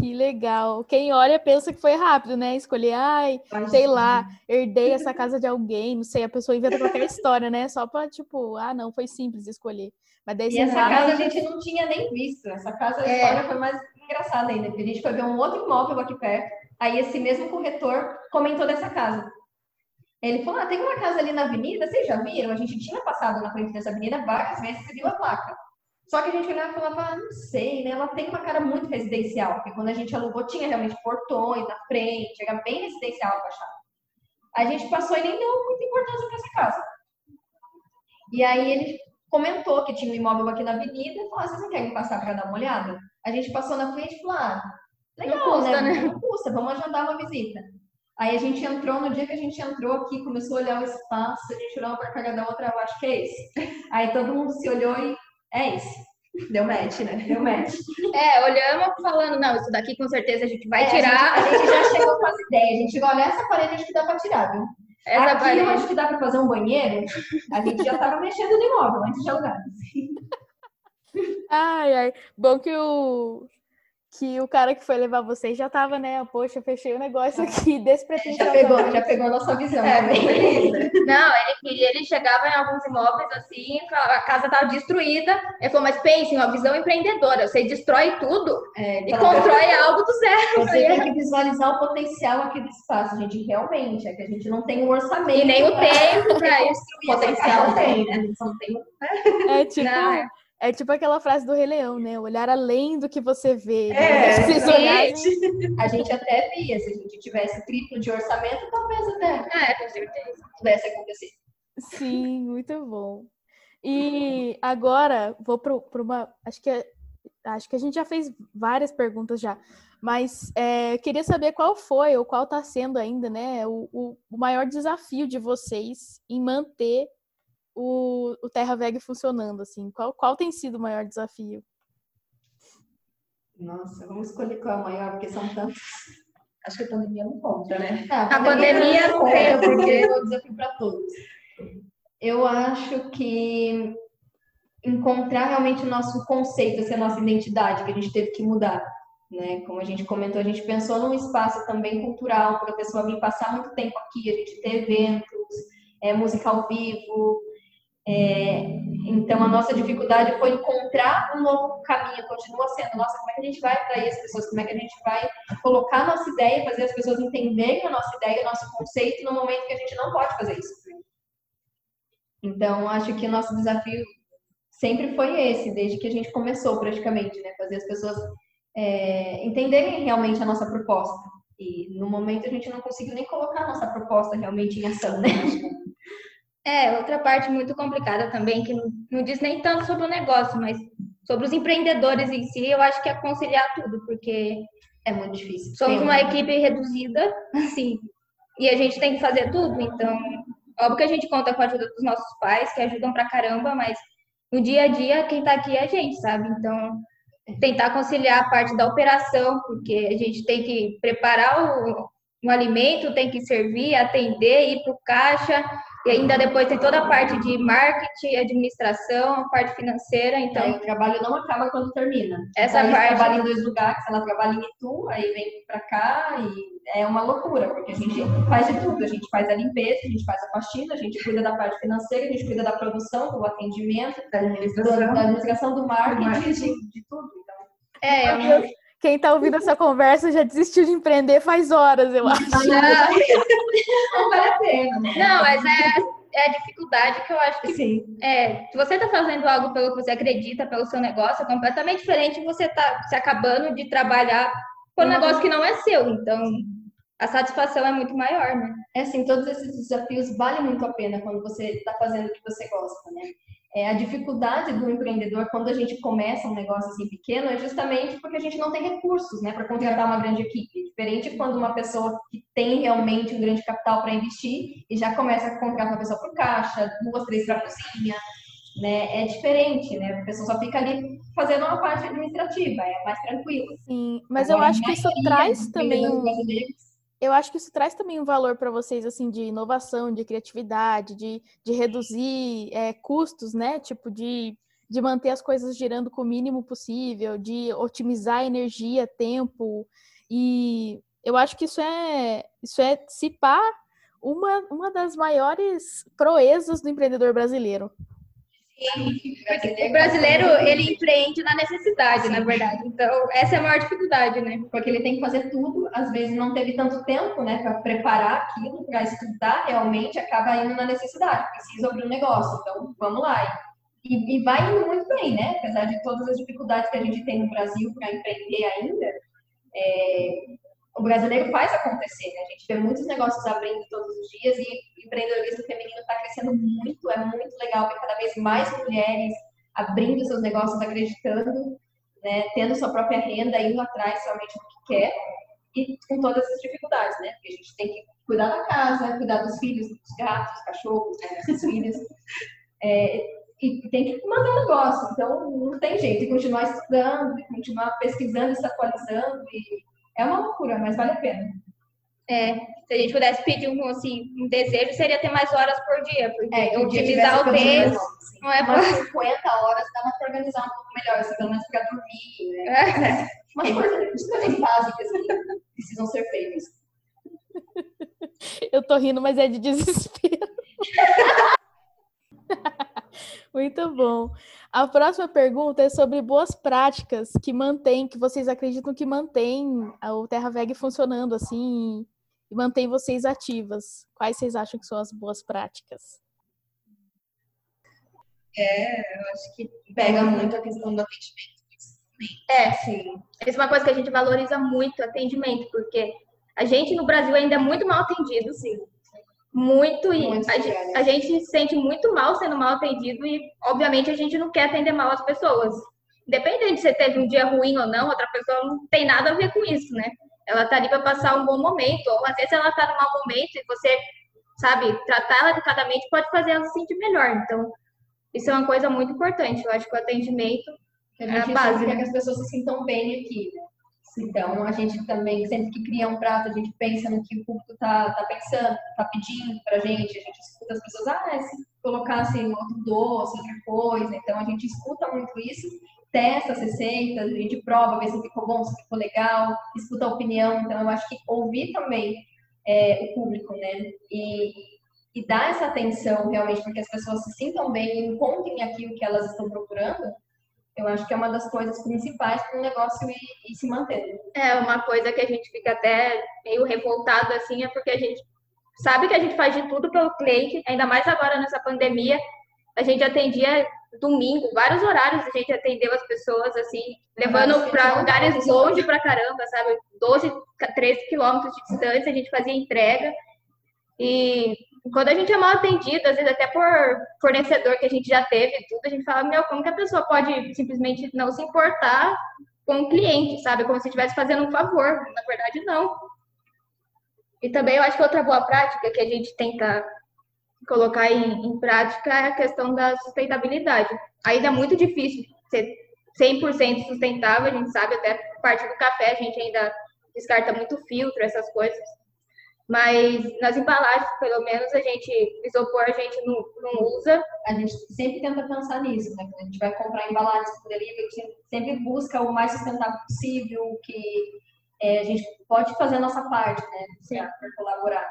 Que legal. Quem olha pensa que foi rápido, né? Escolher, ai, sei lá, herdei essa casa de alguém, não sei, a pessoa inventa qualquer história, né? Só pra, tipo, ah, não, foi simples escolher. Mas daí e essa casa a gente não tinha nem visto. Essa casa, a é. história foi mais engraçada ainda, porque a gente foi ver um outro imóvel aqui perto, aí esse mesmo corretor comentou dessa casa. Ele falou, ah, tem uma casa ali na avenida, vocês já viram? A gente tinha passado na frente dessa avenida várias vezes e viu a placa. Só que a gente olhava e falava, ah, não sei, né? Ela tem uma cara muito residencial, porque quando a gente alugou tinha realmente portões na frente, era bem residencial a fachada. A gente passou e nem deu muita importância para essa casa. E aí ele comentou que tinha um imóvel aqui na avenida e falou, ah, vocês não querem passar para dar uma olhada? A gente passou na frente e falou, ah, legal, não custa, né? né? Não custa, vamos agendar uma visita. Aí a gente entrou, no dia que a gente entrou aqui, começou a olhar o espaço, a gente olhou uma para cada outra, eu acho que é esse. Aí todo mundo se olhou e é esse. Deu match, né? Deu match. É, olhamos falando, não, isso daqui com certeza a gente vai É, tirar. A gente, a gente já chegou com as ideias. A gente chegou, olha, essa parede acho que dá pra tirar, viu? Essa Aqui parede. acho que dá pra fazer um banheiro. A gente já tava mexendo no imóvel antes de alugar. Ai, ai. Bom que o que o cara que foi levar vocês já tava, né? Poxa, fechei o negócio aqui <laughs> Já despretensiosamente. pegou, já pegou a nossa visão. É, né? Não, ele queria, ele chegava em alguns imóveis assim, falava, a casa estava destruída. Ele falou, mas pensem, ó, visão empreendedora, você destrói tudo É, e então, constrói algo do zero. Você tem que visualizar o potencial aqui do espaço, gente. Realmente, é que a gente não tem um orçamento. E nem o tempo para isso. potencial tem, né? A gente só não tem É tipo, Não. É tipo aquela frase do Rei Leão, né? Olhar além do que você vê. É, né? Vocês olharem- A gente até via, se a gente tivesse triplo de orçamento, talvez até É, com certeza. pudesse acontecer. Sim, muito bom. E agora vou para uma. Acho que, é- acho que a gente já fez várias perguntas já, mas é, queria saber qual foi ou qual está sendo ainda, né, o, o, o maior desafio de vocês em manter o, o Terra Veg funcionando, assim. Qual, qual tem sido o maior desafio? Nossa, vamos escolher qual é o maior, porque são tantos. Acho que a pandemia não conta, né? A pandemia não conta, porque é um desafio para todos. Eu acho que encontrar realmente o nosso conceito, assim, a nossa identidade, que a gente teve que mudar. Né? Como a gente comentou, a gente pensou num espaço também cultural, para a pessoa vir passar muito tempo aqui, a gente ter eventos, é, música ao vivo. É, então, a nossa dificuldade foi encontrar um novo caminho, continua sendo, nossa, como é que a gente vai atrair as pessoas, como é que a gente vai colocar a nossa ideia, fazer as pessoas entenderem a nossa ideia, o nosso conceito, no momento que a gente não pode fazer isso. Então, acho que o nosso desafio sempre foi esse, desde que a gente começou praticamente, né? Fazer as pessoas é, entenderem realmente a nossa proposta. E no momento a gente não conseguiu nem colocar a nossa proposta realmente em ação, né? <laughs> É, outra parte muito complicada também, que não, não diz nem tanto sobre o negócio, mas sobre os empreendedores em si, eu acho que é conciliar tudo, porque É muito difícil. somos Tem- uma equipe reduzida, <laughs> assim, e a gente tem que fazer tudo, então, óbvio que a gente conta com a ajuda dos nossos pais, que ajudam pra caramba, mas no dia a dia, quem tá aqui é a gente, sabe? Então, tentar conciliar a parte da operação, porque a gente tem que preparar o, o alimento, tem que servir, atender, ir pro caixa, e ainda depois tem toda a parte de marketing, administração, a parte financeira, Então, o trabalho não acaba quando termina. Essa Então, parte- trabalha em dois lugares, ela trabalha em Itu, aí vem pra cá e é uma loucura, porque a gente faz de tudo. A gente faz a limpeza, a gente faz a faxina, a gente cuida da parte financeira, a gente cuida da produção, do atendimento, Da administração. da administração do marketing, marketing. de, de tudo. Então, é, eu, Quem tá ouvindo essa conversa já desistiu de empreender faz horas, eu acho. não vale a pena, né? não, mas é, é a dificuldade que eu acho que Sim. É, se você está fazendo algo pelo que você acredita, pelo seu negócio, é completamente diferente de você tá se acabando de trabalhar por um Uhum. negócio que não é seu. Então, a satisfação é muito maior, né? É assim, todos esses desafios valem muito a pena quando você está fazendo o que você gosta, né? É, a dificuldade do empreendedor quando a gente começa um negócio assim pequeno é justamente porque a gente não tem recursos, né, para contratar uma grande equipe. Diferente quando uma pessoa que tem realmente um grande capital para investir e já começa a contratar uma pessoa para o caixa, duas, três para a cozinha, né? É diferente, né? A pessoa só fica ali fazendo uma parte administrativa, é mais tranquilo. Sim, mas eu Agora, a acho que isso traz também brasileiros eu acho que isso traz também um valor para vocês, assim, de inovação, de criatividade, de, de reduzir é, custos, né? Tipo, de, de manter as coisas girando com o mínimo possível, de otimizar energia, tempo. E eu acho que isso é, isso é se pá, uma, uma das maiores proezas do empreendedor brasileiro. O brasileiro, ele empreende na necessidade, na verdade. Então, essa é a maior dificuldade, né? porque ele tem que fazer tudo, às vezes não teve tanto tempo, né, para preparar aquilo, para estudar realmente, acaba indo na necessidade, precisa abrir um negócio, então vamos lá. E, e vai indo muito bem, né, apesar de todas as dificuldades que a gente tem no Brasil para empreender ainda, é, o brasileiro faz acontecer, né? a gente vê muitos negócios abrindo todos os dias e empreendedorismo feminino está crescendo muito, é muito legal ver cada vez mais mulheres abrindo seus negócios, acreditando, né, tendo sua própria renda, indo atrás realmente do que quer e com todas essas dificuldades, né? Porque a gente tem que cuidar da casa, cuidar dos filhos, dos gatos, dos cachorros, né, dos <laughs> filhos. É, e tem que manter o negócio. Então, não tem jeito, que continuar estudando, continuar pesquisando, se atualizando. E é uma loucura, mas vale a pena. É, se a gente pudesse pedir um, assim, um desejo, seria ter mais horas por dia, porque É, que o dia otimizar o tivesse tempo não é Umas fácil. 50 horas dava para organizar um pouco melhor, assim, pelo menos para dormir, né? Umas coisas, coisas básicas que precisam ser feitas. Eu tô rindo, mas é de desespero. <laughs> Muito bom. A próxima pergunta é sobre boas práticas que mantém, que vocês acreditam que mantém o Terra Veg funcionando assim e mantém vocês ativas. Quais vocês acham que são as boas práticas? Eu acho que pega muito a questão do atendimento. É, sim. Isso é uma coisa que a gente valoriza muito, atendimento, porque a gente no Brasil ainda é muito mal atendido, sim. Muito, e Muitos a, gente- a gente se sente muito mal sendo mal atendido e, obviamente, a gente não quer atender mal as pessoas. Independente se você teve um dia ruim ou não, outra pessoa não tem nada a ver com isso, né? Ela tá ali para passar um bom momento, ou às vezes ela tá num mau momento e você, sabe, tratar ela adequadamente pode fazer ela se sentir melhor. Então, isso é uma coisa muito importante. Eu acho que o atendimento É a gente base, né? que as pessoas se sintam bem aqui, né? Então, a gente também, sempre que cria um prato, a gente pensa no que o público tá, tá pensando, tá pedindo pra gente, a gente escuta as pessoas, ah, se colocasse outro doce, outra coisa, então a gente escuta muito isso, testa as receitas, a gente prova, vê se ficou bom, se ficou legal, escuta a opinião, então eu acho que ouvir também é, o público, né, e, e dar essa atenção realmente para que as pessoas se sintam bem e encontrem aquilo que elas estão procurando, eu acho que é uma das coisas principais para o negócio ir, ir se mantendo. É uma coisa que a gente fica até meio revoltado assim, é porque a gente sabe que a gente faz de tudo pelo cliente, ainda mais agora nessa pandemia. A gente atendia domingo, vários horários a gente atendeu as pessoas assim, levando para lugares longe pra caramba, sabe? 12, 13 quilômetros de distância, a gente fazia entrega. E quando a gente é mal atendido, às vezes até por fornecedor que a gente já teve tudo, a gente fala, meu, como que a pessoa pode simplesmente não se importar com o cliente, sabe? Como se estivesse fazendo um favor. Na verdade, não. E também eu acho que outra boa prática que a gente tenta colocar em, em prática é a questão da sustentabilidade. Ainda é muito difícil ser 100% sustentável, a gente sabe, até parte do café a gente ainda descarta muito filtro, essas coisas. Mas nas embalagens, pelo menos, a gente, isopor a gente não, não usa. A gente sempre tenta pensar nisso, né? Quando a gente vai comprar embalagens por delivery, a gente sempre busca o mais sustentável possível, que é, a gente pode fazer a nossa parte, né? Para colaborar.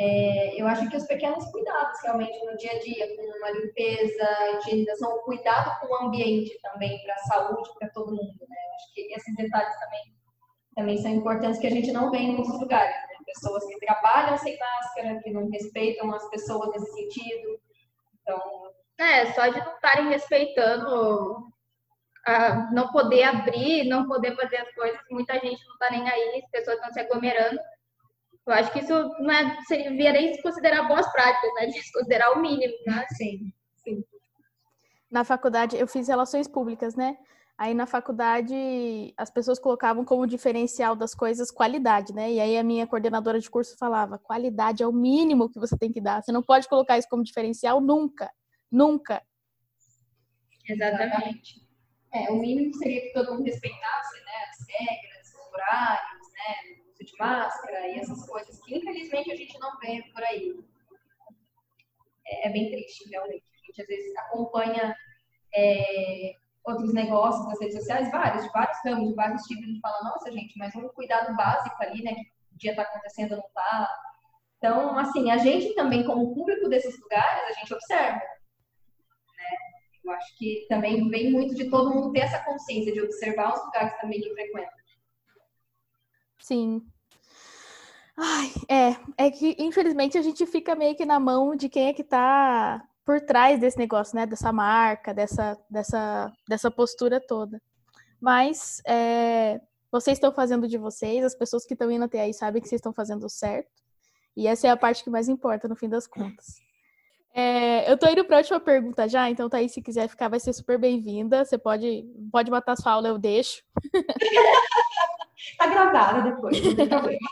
É, eu acho que os pequenos cuidados, realmente, no dia a dia, com uma limpeza, higienização, o cuidado com o ambiente também, para a saúde, para todo mundo, né? Acho que esses detalhes também, também são importantes que a gente não vê em muitos lugares, né? Pessoas que trabalham sem máscara, que não respeitam as pessoas nesse sentido. Então, É, só de não estarem respeitando, a não poder abrir, não poder fazer as coisas, muita gente não está nem aí, as pessoas estão se aglomerando. Eu acho que isso não é, seria, viria se considerar boas práticas, né? De se considerar o mínimo, né? sim. Na faculdade, eu fiz relações públicas, né? Aí na faculdade as pessoas colocavam como diferencial das coisas qualidade, né? E aí a minha coordenadora de curso falava: qualidade é o mínimo que você tem que dar. Você não pode colocar isso como diferencial nunca. Nunca. Exatamente. É, o mínimo seria que todo mundo respeitasse né, as regras, os horários, né, o uso de máscara e essas coisas que infelizmente a gente não vê por aí. É, é bem triste, realmente. A gente às vezes acompanha é, outros negócios nas redes sociais, vários, de vários ramos, de vários tipos, a gente fala, nossa gente, mas um cuidado básico ali, né, que o dia está acontecendo não está. Então, assim, a gente também, como público desses lugares, a gente observa. Eu acho que também vem muito de todo mundo ter essa consciência de observar os lugares também que frequenta. Sim. Ai, é, é que infelizmente a gente fica meio que na mão de quem é que tá por trás desse negócio, né? Dessa marca, dessa, dessa, dessa postura toda. Mas é, vocês estão fazendo de vocês, as pessoas que estão indo até aí sabem que vocês estão fazendo certo. E essa é a parte que mais importa no fim das contas. É, eu tô indo para a última pergunta já, então Thaís, se quiser ficar, vai ser super bem-vinda. Você pode, pode matar sua aula, eu deixo. <laughs> Tá gravada depois, não tem problema.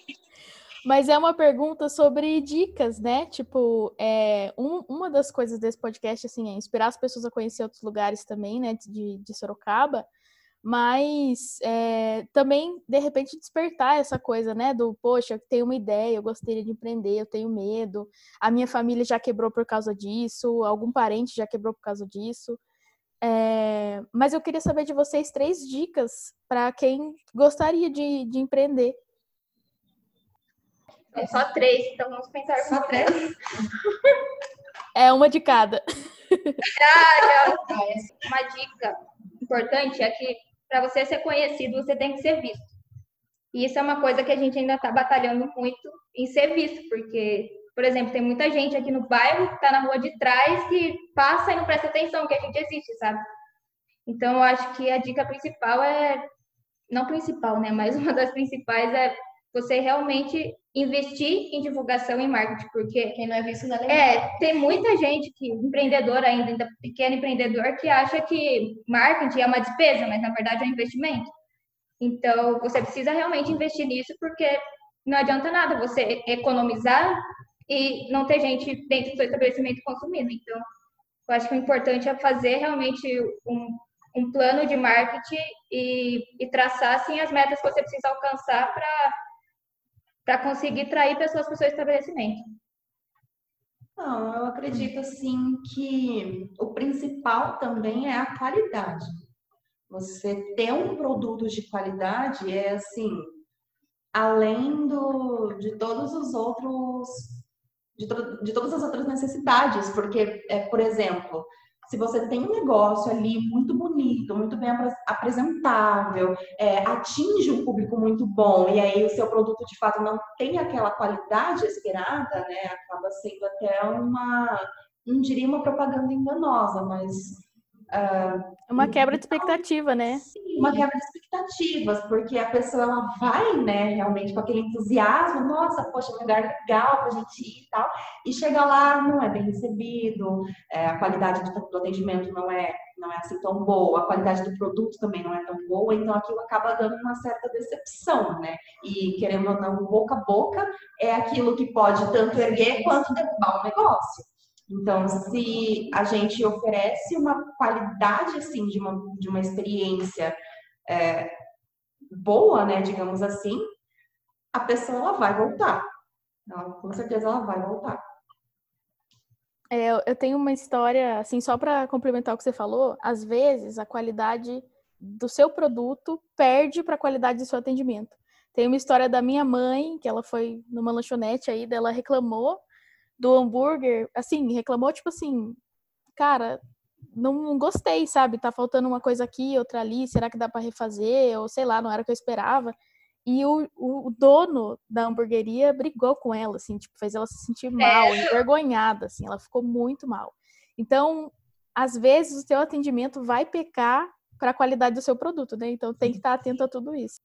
Mas é uma pergunta sobre dicas, né? Tipo, é, um, uma das coisas desse podcast, assim, é inspirar as pessoas a conhecer outros lugares também, né? De, de Sorocaba. Mas é, também, de repente, despertar essa coisa, né? Do, poxa, eu tenho uma ideia, eu gostaria de empreender, eu tenho medo. A minha família já quebrou por causa disso, algum parente já quebrou por causa disso. É, mas eu queria saber de vocês três dicas para quem gostaria de, de empreender. É só três, então vamos pensar Só três? É uma de cada. Ah, uma dica importante é que para você ser conhecido, você tem que ser visto. E isso é uma coisa que a gente ainda está batalhando muito em ser visto, porque, por exemplo, tem muita gente aqui no bairro que está na rua de trás que passa e não presta atenção que a gente existe, sabe? Então, eu acho que a dica principal é, não principal, né, mas uma das principais é você realmente investir em divulgação e marketing, porque Quem não é visto não é é, tem muita gente que, empreendedor ainda, ainda pequeno empreendedor, que acha que marketing é uma despesa, mas na verdade é um investimento. Então, você precisa realmente investir nisso, porque não adianta nada você economizar e não ter gente dentro do seu estabelecimento consumindo. Então, eu acho que o importante é fazer realmente um, um plano de marketing e, e traçar, assim, as metas que você precisa alcançar para para conseguir trair pessoas para o seu estabelecimento. Não, eu acredito assim que o principal também é a qualidade. Você ter um produto de qualidade é assim, além do, de todos os outros, de, to- de todas as outras necessidades, porque, é, por exemplo, se você tem um negócio ali muito bonito, muito bem apre- apresentável, é, atinge um público muito bom, e aí o seu produto de fato não tem aquela qualidade esperada, né? Acaba sendo até uma, não diria uma propaganda enganosa, mas É uma quebra de expectativa, né? Sim, uma quebra de expectativas, porque a pessoa ela vai, né, realmente com aquele entusiasmo, nossa, poxa, um lugar legal pra gente ir e tal, e chega lá, não é bem recebido, é, a qualidade do, do atendimento não é, não é assim tão boa, a qualidade do produto também não é tão boa, então aquilo acaba dando uma certa decepção, né? E querendo ou não, boca a boca é aquilo que pode tanto erguer quanto derrubar um negócio. Então, se a gente oferece uma qualidade assim de uma, de uma experiência é, boa, né, digamos assim, a pessoa ela vai voltar. Ela, com certeza ela vai voltar. É, eu- tenho uma história, assim, só para complementar o que você falou, às vezes a qualidade do seu produto perde para a qualidade do seu atendimento. Tem uma história da minha mãe, que ela foi numa lanchonete aí, dela reclamou do hambúrguer, assim, reclamou tipo assim, cara, não, gostei, sabe? Tá faltando uma coisa aqui, outra ali, será que dá para refazer? Ou sei lá, não era o que eu esperava. E o, o, dono da hamburgueria brigou com ela, assim, tipo, fez ela se sentir mal, envergonhada, assim, ela ficou muito mal. Então, às vezes, o seu atendimento vai pecar para a qualidade do seu produto, né? Então, tem que estar atento a tudo isso.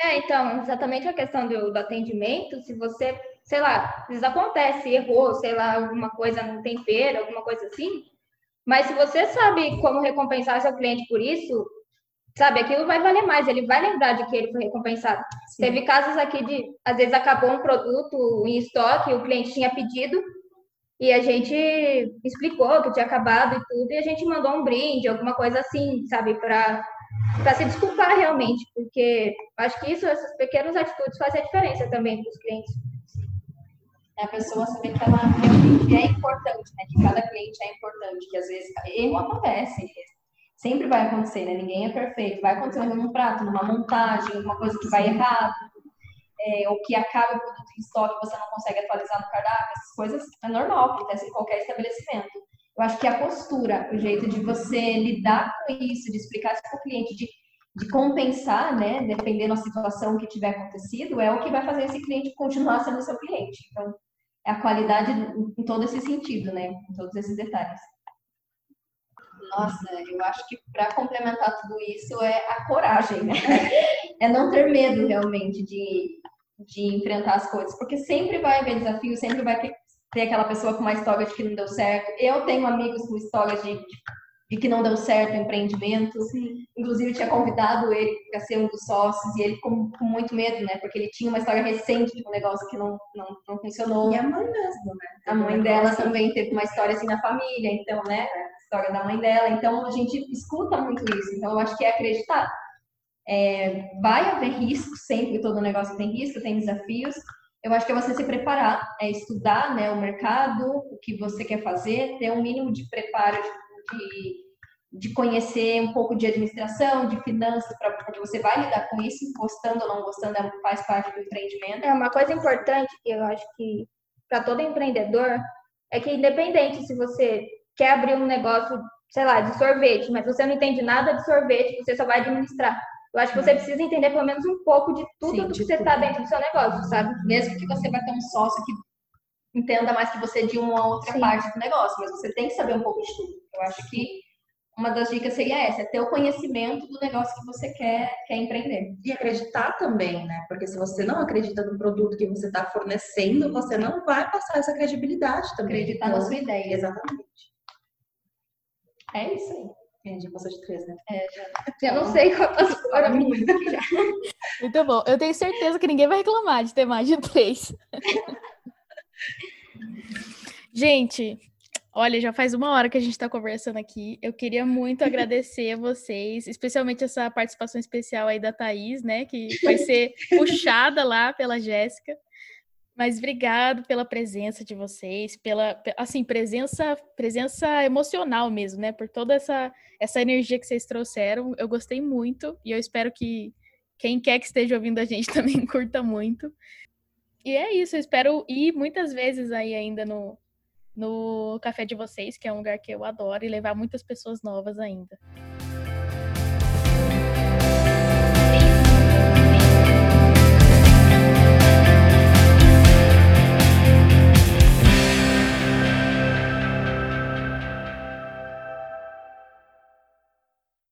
É, então, exatamente a questão do, do atendimento, se você, sei lá, às vezes acontece, errou, sei lá, alguma coisa no tempero, alguma coisa assim, mas se você sabe como recompensar seu cliente por isso, sabe, aquilo vai valer mais, ele vai lembrar de que ele foi recompensado. Teve casos aqui de, às vezes acabou um produto em estoque, o cliente tinha pedido, e a gente explicou que tinha acabado e tudo, e a gente mandou um brinde, alguma coisa assim, sabe, para para se desculpar realmente, porque acho que isso, essas pequenas atitudes fazem a diferença também para os clientes. É a pessoa saber que ela realmente é importante, né? Que cada cliente é importante, que às vezes erro acontece, sempre vai acontecer, né? Ninguém é perfeito, vai acontecer um erro num prato, numa montagem, uma coisa que vai errado, é, ou que acaba o produto em estoque, você não consegue atualizar no cardápio, essas coisas é normal, acontece em qualquer estabelecimento. Eu acho que a postura, o jeito de você lidar com isso, de explicar isso para o cliente, de, de compensar, né, dependendo da situação que tiver acontecido, é o que vai fazer esse cliente continuar sendo seu cliente. Então, é a qualidade em todo esse sentido, né, em todos esses detalhes. Nossa, eu acho que para complementar tudo isso é a coragem, né? <laughs> É não ter medo realmente de, de enfrentar as coisas, porque sempre vai haver desafio, sempre vai ter aquela pessoa com uma história de que não deu certo. Eu tenho amigos com histórias de, de de que não deu certo o empreendimento. Sim. Inclusive, tinha convidado ele para ser um dos sócios e ele ficou com muito medo, né? Porque ele tinha uma história recente de um negócio que não, não, não funcionou. E a mãe mesmo, né? A mãe dela também teve uma história assim na família, então, né? A história da mãe dela. Então, a gente escuta muito isso. Então, eu acho que é acreditar. É, vai haver risco, sempre todo negócio tem risco, tem desafios. Eu acho que é você se preparar, é estudar né, o mercado, o que você quer fazer, ter um mínimo de preparo de, de conhecer um pouco de administração, de finanças, pra, porque você vai lidar com isso, gostando ou não gostando, é, faz parte do empreendimento. É uma coisa importante que eu acho que para todo empreendedor é que independente se você quer abrir um negócio, sei lá, de sorvete, mas você não entende nada de sorvete, você só vai administrar. Eu acho que você precisa entender pelo menos um pouco de tudo Sim, do que você está dentro do seu negócio, sabe? Mesmo que você vai ter um sócio que entenda mais que você de uma outra Sim. parte do negócio, mas você tem que saber um pouco de tudo. Eu acho que uma das dicas seria essa, é ter o conhecimento do negócio que você quer, quer empreender. E acreditar também, né? Porque se você não acredita no produto que você está fornecendo, você não vai passar essa credibilidade também. Acreditar então, na sua ideia. Exatamente. É isso aí. Entendi, passou de três, né? É, já. Já não sei quantas foram já. Muito bom. Eu tenho certeza que ninguém vai reclamar de ter mais de três. <laughs> Gente, olha, já faz uma hora que a gente está conversando aqui. Eu queria muito <laughs> agradecer a vocês, especialmente essa participação especial aí da Thaís, né? Que vai ser puxada lá pela Jéssica. Mas obrigado pela presença de vocês, pela assim presença presença emocional mesmo, né? Por toda essa essa energia que vocês trouxeram. Eu gostei muito e eu espero que quem quer que esteja ouvindo a gente <laughs> também curta muito. E é isso, eu espero ir muitas vezes aí ainda no, no café de vocês, que é um lugar que eu adoro, e levar muitas pessoas novas ainda.